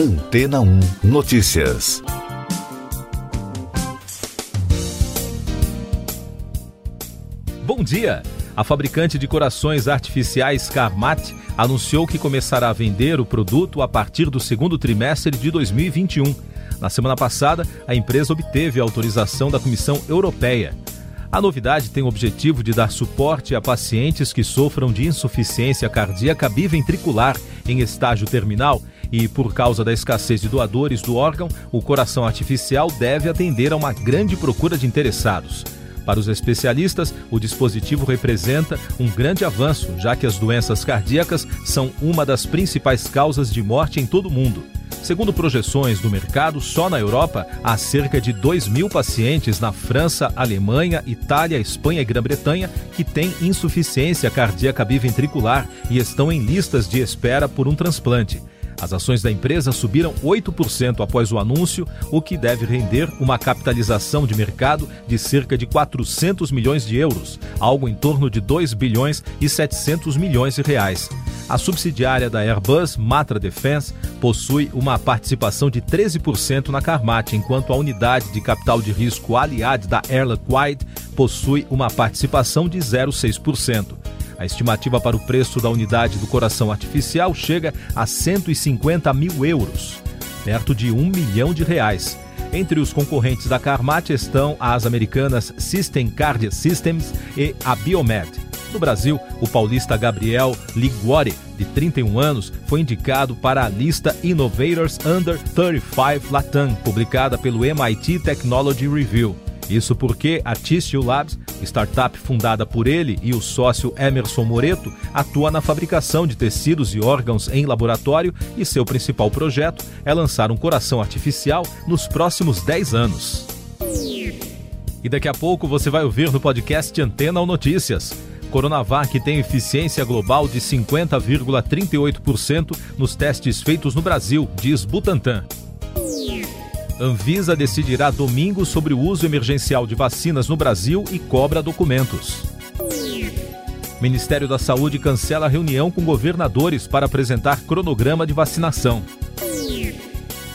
Antena 1 Notícias. Bom dia! A fabricante de corações artificiais Carmat anunciou que começará a vender o produto a partir do segundo trimestre de 2021. Na semana passada, a empresa obteve a autorização da Comissão Europeia. A novidade tem o objetivo de dar suporte a pacientes que sofram de insuficiência cardíaca biventricular em estágio terminal e, por causa da escassez de doadores do órgão, o coração artificial deve atender a uma grande procura de interessados. Para os especialistas, o dispositivo representa um grande avanço, já que as doenças cardíacas são uma das principais causas de morte em todo o mundo. Segundo projeções do mercado, só na Europa há cerca de 2 mil pacientes na França, Alemanha, Itália, Espanha e Grã-Bretanha que têm insuficiência cardíaca biventricular e estão em listas de espera por um transplante. As ações da empresa subiram 8% após o anúncio, o que deve render uma capitalização de mercado de cerca de 400 milhões de euros, algo em torno de 2 bilhões e 700 milhões de reais. A subsidiária da Airbus, Matra Defense, possui uma participação de 13% na Carmat, enquanto a unidade de capital de risco Aliad da Air Liquide possui uma participação de 0,6%. A estimativa para o preço da unidade do coração artificial chega a 150 mil euros, perto de um milhão de reais. Entre os concorrentes da Carmat estão as americanas System Cardia Systems e a Biomed. No Brasil, o paulista Gabriel Liguori, de 31 anos, foi indicado para a lista Innovators Under 35 Latam, publicada pelo MIT Technology Review. Isso porque a Tissue Labs, startup fundada por ele e o sócio Emerson Moreto, atua na fabricação de tecidos e órgãos em laboratório e seu principal projeto é lançar um coração artificial nos próximos 10 anos. E daqui a pouco você vai ouvir no podcast Antena ou Notícias. Coronavac tem eficiência global de 50,38% nos testes feitos no Brasil, diz Butantan. Anvisa decidirá domingo sobre o uso emergencial de vacinas no Brasil e cobra documentos. Ministério da Saúde cancela reunião com governadores para apresentar cronograma de vacinação.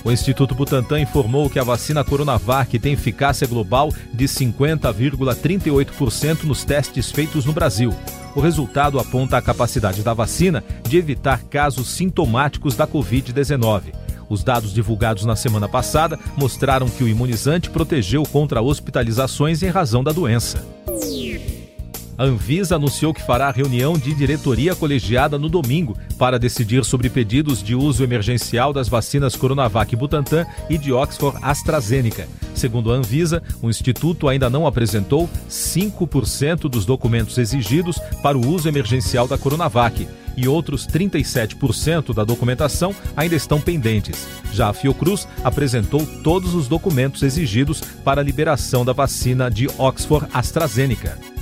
O Instituto Butantan informou que a vacina Coronavac tem eficácia global de 50,38% nos testes feitos no Brasil. O resultado aponta a capacidade da vacina de evitar casos sintomáticos da Covid-19. Os dados divulgados na semana passada mostraram que o imunizante protegeu contra hospitalizações em razão da doença. A Anvisa anunciou que fará reunião de diretoria colegiada no domingo para decidir sobre pedidos de uso emergencial das vacinas Coronavac Butantan e de Oxford AstraZeneca. Segundo a Anvisa, o instituto ainda não apresentou 5% dos documentos exigidos para o uso emergencial da Coronavac e outros 37% da documentação ainda estão pendentes. Já a Fiocruz apresentou todos os documentos exigidos para a liberação da vacina de Oxford AstraZeneca.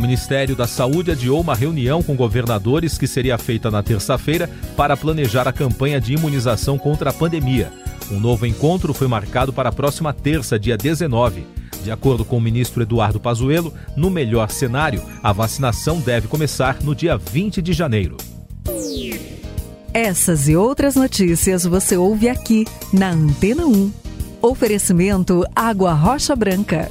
O Ministério da Saúde adiou uma reunião com governadores que seria feita na terça-feira para planejar a campanha de imunização contra a pandemia. Um novo encontro foi marcado para a próxima terça, dia 19. De acordo com o ministro Eduardo Pazuello, no melhor cenário, a vacinação deve começar no dia 20 de janeiro. Essas e outras notícias você ouve aqui na Antena 1. Oferecimento Água Rocha Branca.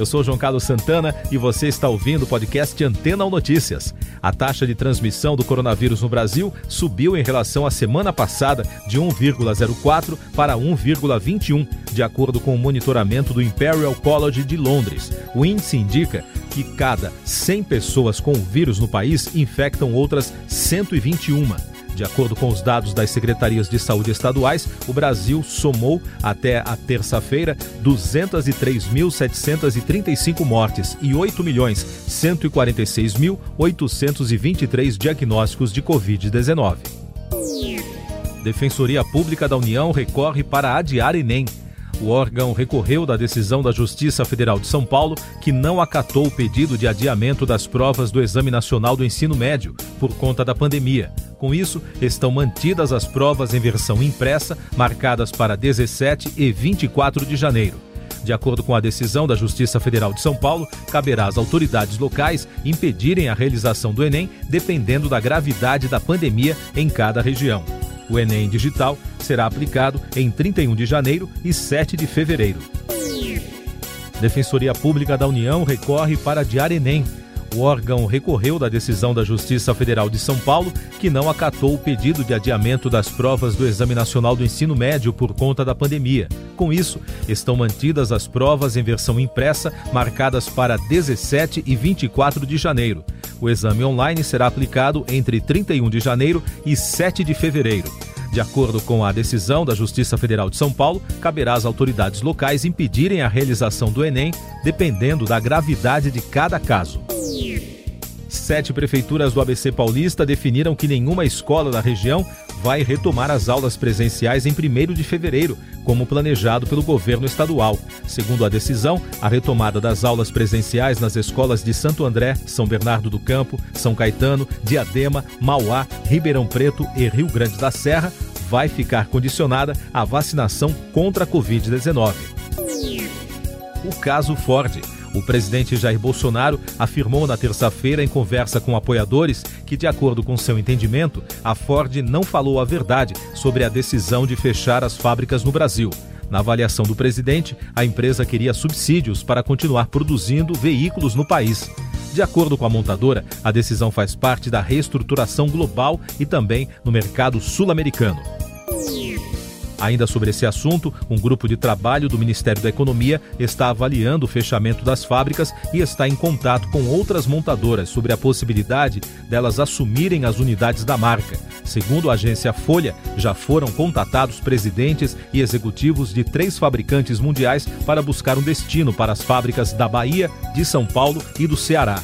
Eu sou João Carlos Santana e você está ouvindo o podcast Antena ou Notícias. A taxa de transmissão do coronavírus no Brasil subiu em relação à semana passada de 1,04 para 1,21, de acordo com o monitoramento do Imperial College de Londres. O índice indica que cada 100 pessoas com o vírus no país infectam outras 121. De acordo com os dados das secretarias de saúde estaduais, o Brasil somou até a terça-feira 203.735 mortes e 8.146.823 diagnósticos de Covid-19. Defensoria Pública da União recorre para adiar Enem. O órgão recorreu da decisão da Justiça Federal de São Paulo, que não acatou o pedido de adiamento das provas do Exame Nacional do Ensino Médio por conta da pandemia. Com isso, estão mantidas as provas em versão impressa, marcadas para 17 e 24 de janeiro. De acordo com a decisão da Justiça Federal de São Paulo, caberá às autoridades locais impedirem a realização do Enem, dependendo da gravidade da pandemia em cada região. O Enem Digital será aplicado em 31 de janeiro e 7 de fevereiro. Defensoria Pública da União recorre para adiar Enem. O órgão recorreu da decisão da Justiça Federal de São Paulo, que não acatou o pedido de adiamento das provas do Exame Nacional do Ensino Médio por conta da pandemia. Com isso, estão mantidas as provas em versão impressa, marcadas para 17 e 24 de janeiro. O exame online será aplicado entre 31 de janeiro e 7 de fevereiro. De acordo com a decisão da Justiça Federal de São Paulo, caberá às autoridades locais impedirem a realização do Enem, dependendo da gravidade de cada caso. Sete prefeituras do ABC Paulista definiram que nenhuma escola da região vai retomar as aulas presenciais em 1 de fevereiro, como planejado pelo governo estadual. Segundo a decisão, a retomada das aulas presenciais nas escolas de Santo André, São Bernardo do Campo, São Caetano, Diadema, Mauá, Ribeirão Preto e Rio Grande da Serra vai ficar condicionada à vacinação contra a Covid-19. O caso Ford. O presidente Jair Bolsonaro afirmou na terça-feira, em conversa com apoiadores, que, de acordo com seu entendimento, a Ford não falou a verdade sobre a decisão de fechar as fábricas no Brasil. Na avaliação do presidente, a empresa queria subsídios para continuar produzindo veículos no país. De acordo com a montadora, a decisão faz parte da reestruturação global e também no mercado sul-americano. Ainda sobre esse assunto, um grupo de trabalho do Ministério da Economia está avaliando o fechamento das fábricas e está em contato com outras montadoras sobre a possibilidade delas assumirem as unidades da marca. Segundo a agência Folha, já foram contatados presidentes e executivos de três fabricantes mundiais para buscar um destino para as fábricas da Bahia, de São Paulo e do Ceará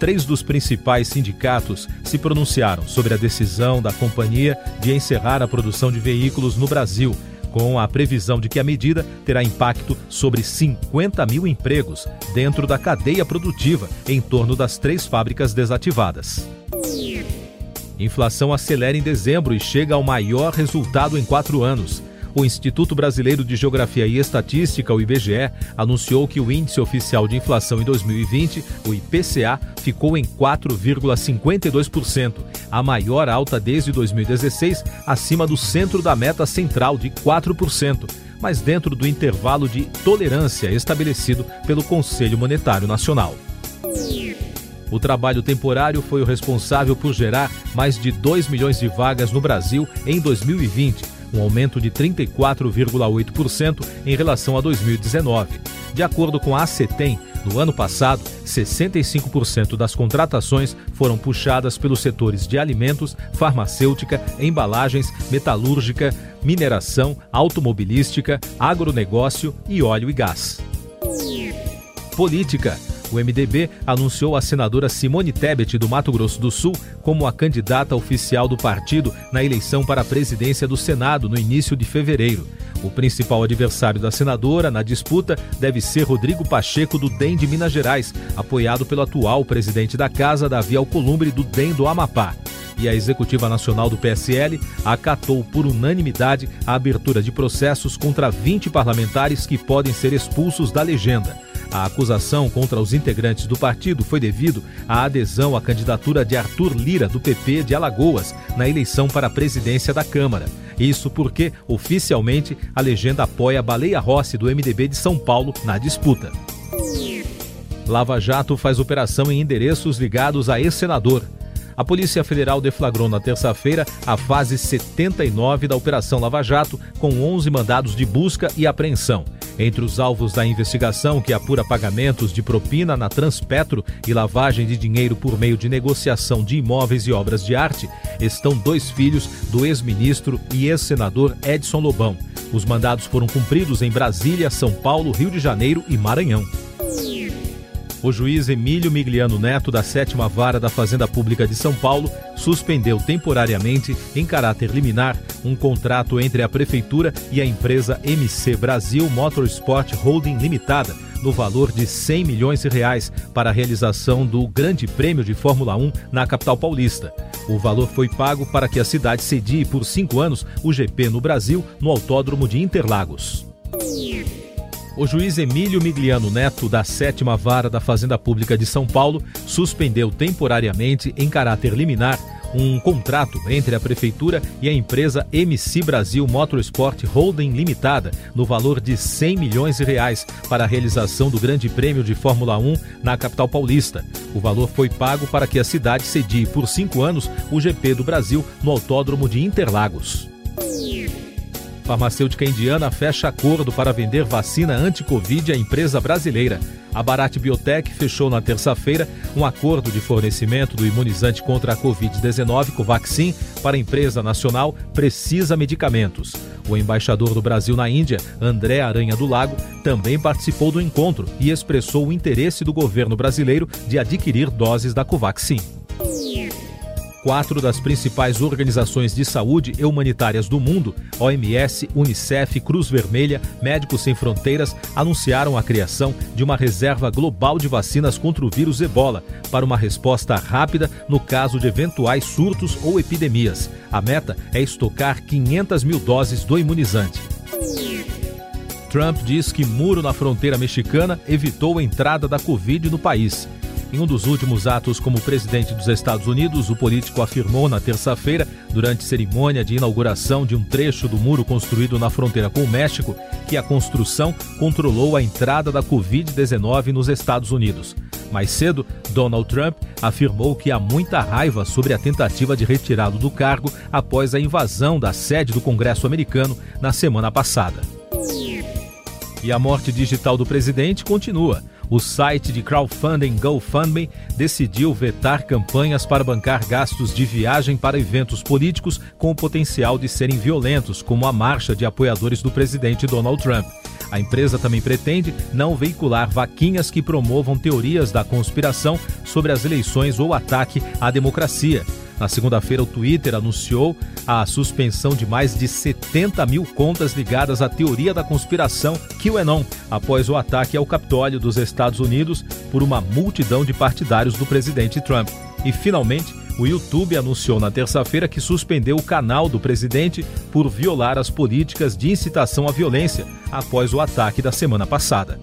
três dos principais sindicatos se pronunciaram sobre a decisão da companhia de encerrar a produção de veículos no Brasil, com a previsão de que a medida terá impacto sobre 50 mil empregos dentro da cadeia produtiva em torno das três fábricas desativadas. Inflação acelera em dezembro e chega ao maior resultado em quatro anos o Instituto Brasileiro de Geografia e Estatística, o IBGE, anunciou que o índice oficial de inflação em 2020, o IPCA, ficou em 4,52%, a maior alta desde 2016, acima do centro da meta central de 4%, mas dentro do intervalo de tolerância estabelecido pelo Conselho Monetário Nacional. O trabalho temporário foi o responsável por gerar mais de 2 milhões de vagas no Brasil em 2020 um aumento de 34,8% em relação a 2019. De acordo com a ACETEM, no ano passado, 65% das contratações foram puxadas pelos setores de alimentos, farmacêutica, embalagens, metalúrgica, mineração, automobilística, agronegócio e óleo e gás. Política. O MDB anunciou a senadora Simone Tebet do Mato Grosso do Sul como a candidata oficial do partido na eleição para a presidência do Senado no início de fevereiro. O principal adversário da senadora na disputa deve ser Rodrigo Pacheco do DEM de Minas Gerais, apoiado pelo atual presidente da casa, Davi Alcolumbre do DEM do Amapá e a Executiva Nacional do PSL acatou por unanimidade a abertura de processos contra 20 parlamentares que podem ser expulsos da legenda. A acusação contra os integrantes do partido foi devido à adesão à candidatura de Arthur Lira, do PP de Alagoas, na eleição para a presidência da Câmara. Isso porque, oficialmente, a legenda apoia Baleia Rossi, do MDB de São Paulo, na disputa. Lava Jato faz operação em endereços ligados a ex-senador. A Polícia Federal deflagrou na terça-feira a fase 79 da Operação Lava Jato, com 11 mandados de busca e apreensão. Entre os alvos da investigação, que apura pagamentos de propina na Transpetro e lavagem de dinheiro por meio de negociação de imóveis e obras de arte, estão dois filhos do ex-ministro e ex-senador Edson Lobão. Os mandados foram cumpridos em Brasília, São Paulo, Rio de Janeiro e Maranhão. O juiz Emílio Migliano Neto, da sétima vara da Fazenda Pública de São Paulo, suspendeu temporariamente, em caráter liminar, um contrato entre a Prefeitura e a empresa MC Brasil Motorsport Holding Limitada, no valor de 100 milhões de reais, para a realização do Grande Prêmio de Fórmula 1 na capital paulista. O valor foi pago para que a cidade cedie por cinco anos o GP no Brasil, no Autódromo de Interlagos. O juiz Emílio Migliano Neto, da sétima vara da Fazenda Pública de São Paulo, suspendeu temporariamente, em caráter liminar, um contrato entre a Prefeitura e a empresa MC Brasil Motorsport Holding Limitada, no valor de 100 milhões de reais, para a realização do Grande Prêmio de Fórmula 1 na capital paulista. O valor foi pago para que a cidade cedie por cinco anos o GP do Brasil no Autódromo de Interlagos. Farmacêutica indiana fecha acordo para vender vacina anti-Covid à empresa brasileira. A Bharat Biotech fechou na terça-feira um acordo de fornecimento do imunizante contra a Covid-19 Covaxin para a empresa nacional Precisa Medicamentos. O embaixador do Brasil na Índia, André Aranha do Lago, também participou do encontro e expressou o interesse do governo brasileiro de adquirir doses da Covaxin. Quatro das principais organizações de saúde e humanitárias do mundo, OMS, Unicef, Cruz Vermelha, Médicos Sem Fronteiras, anunciaram a criação de uma reserva global de vacinas contra o vírus ebola, para uma resposta rápida no caso de eventuais surtos ou epidemias. A meta é estocar 500 mil doses do imunizante. Trump diz que muro na fronteira mexicana evitou a entrada da Covid no país. Em um dos últimos atos como presidente dos Estados Unidos, o político afirmou na terça-feira, durante cerimônia de inauguração de um trecho do muro construído na fronteira com o México, que a construção controlou a entrada da Covid-19 nos Estados Unidos. Mais cedo, Donald Trump afirmou que há muita raiva sobre a tentativa de retirá-lo do cargo após a invasão da sede do Congresso americano na semana passada. E a morte digital do presidente continua. O site de crowdfunding GoFundMe decidiu vetar campanhas para bancar gastos de viagem para eventos políticos com o potencial de serem violentos, como a marcha de apoiadores do presidente Donald Trump. A empresa também pretende não veicular vaquinhas que promovam teorias da conspiração sobre as eleições ou ataque à democracia. Na segunda-feira, o Twitter anunciou a suspensão de mais de 70 mil contas ligadas à teoria da conspiração QAnon, após o ataque ao Capitólio dos Estados Unidos por uma multidão de partidários do presidente Trump. E, finalmente, o YouTube anunciou na terça-feira que suspendeu o canal do presidente por violar as políticas de incitação à violência após o ataque da semana passada.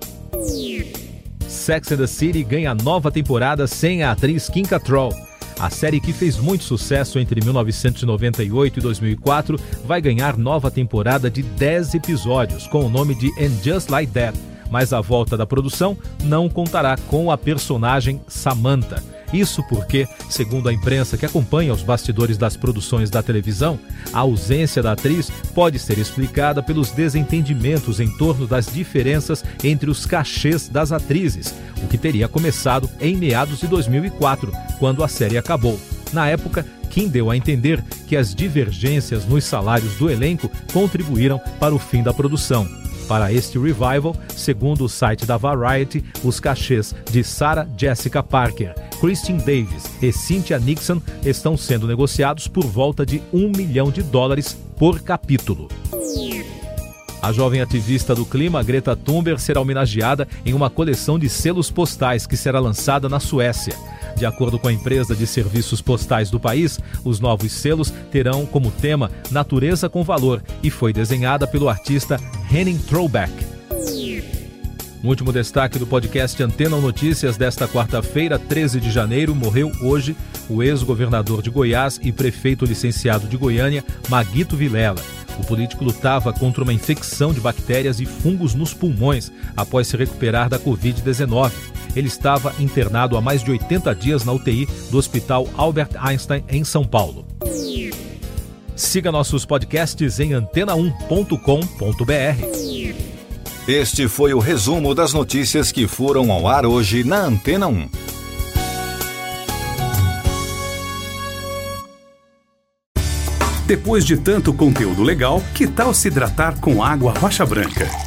Sex and the City ganha nova temporada sem a atriz Kim Cattrall. A série que fez muito sucesso entre 1998 e 2004 vai ganhar nova temporada de 10 episódios com o nome de And Just Like That, mas a volta da produção não contará com a personagem Samantha. Isso porque, segundo a imprensa que acompanha os bastidores das produções da televisão, a ausência da atriz pode ser explicada pelos desentendimentos em torno das diferenças entre os cachês das atrizes, o que teria começado em meados de 2004, quando a série acabou. Na época, Kim deu a entender que as divergências nos salários do elenco contribuíram para o fim da produção. Para este revival, segundo o site da Variety, os cachês de Sarah Jessica Parker, Christine Davis e Cynthia Nixon estão sendo negociados por volta de um milhão de dólares por capítulo. A jovem ativista do clima, Greta Thunberg, será homenageada em uma coleção de selos postais que será lançada na Suécia. De acordo com a empresa de serviços postais do país, os novos selos terão como tema Natureza com Valor e foi desenhada pelo artista Henning Throwback. Um último destaque do podcast Antena Notícias desta quarta-feira, 13 de janeiro, morreu hoje o ex-governador de Goiás e prefeito licenciado de Goiânia, Maguito Vilela. O político lutava contra uma infecção de bactérias e fungos nos pulmões após se recuperar da Covid-19. Ele estava internado há mais de 80 dias na UTI do Hospital Albert Einstein, em São Paulo. Siga nossos podcasts em antena1.com.br. Este foi o resumo das notícias que foram ao ar hoje na Antena 1. Depois de tanto conteúdo legal, que tal se hidratar com água rocha branca?